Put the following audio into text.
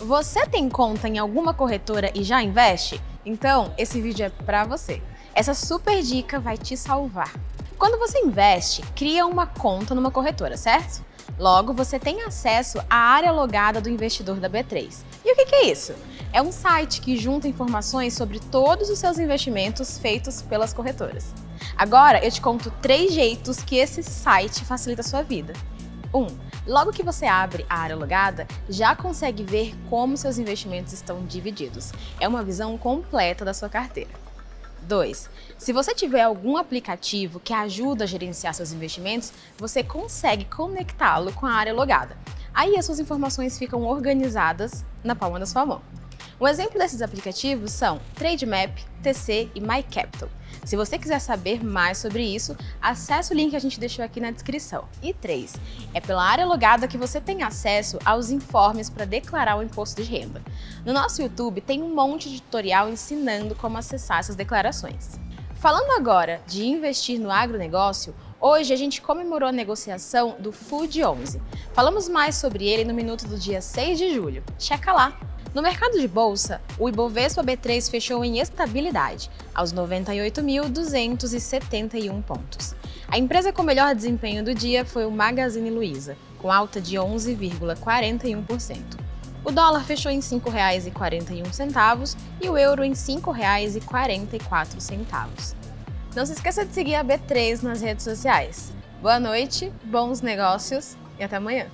Você tem conta em alguma corretora e já investe? Então, esse vídeo é para você. Essa super dica vai te salvar. Quando você investe, cria uma conta numa corretora, certo? Logo, você tem acesso à área logada do investidor da B3. E o que é isso? É um site que junta informações sobre todos os seus investimentos feitos pelas corretoras. Agora eu te conto três jeitos que esse site facilita a sua vida. 1. Um, logo que você abre a área logada, já consegue ver como seus investimentos estão divididos. É uma visão completa da sua carteira. 2. Se você tiver algum aplicativo que ajuda a gerenciar seus investimentos, você consegue conectá-lo com a área logada. Aí as suas informações ficam organizadas na palma da sua mão. Um exemplo desses aplicativos são TradeMap, TC e MyCapital. Se você quiser saber mais sobre isso, acesse o link que a gente deixou aqui na descrição. E 3. É pela área logada que você tem acesso aos informes para declarar o imposto de renda. No nosso YouTube tem um monte de tutorial ensinando como acessar essas declarações. Falando agora de investir no agronegócio, hoje a gente comemorou a negociação do Food 11. Falamos mais sobre ele no minuto do dia 6 de julho. Checa lá! No mercado de bolsa, o Ibovespa B3 fechou em estabilidade, aos 98.271 pontos. A empresa com melhor desempenho do dia foi o Magazine Luiza, com alta de 11,41%. O dólar fechou em R$ 5,41 e o euro em R$ 5,44. Não se esqueça de seguir a B3 nas redes sociais. Boa noite, bons negócios e até amanhã.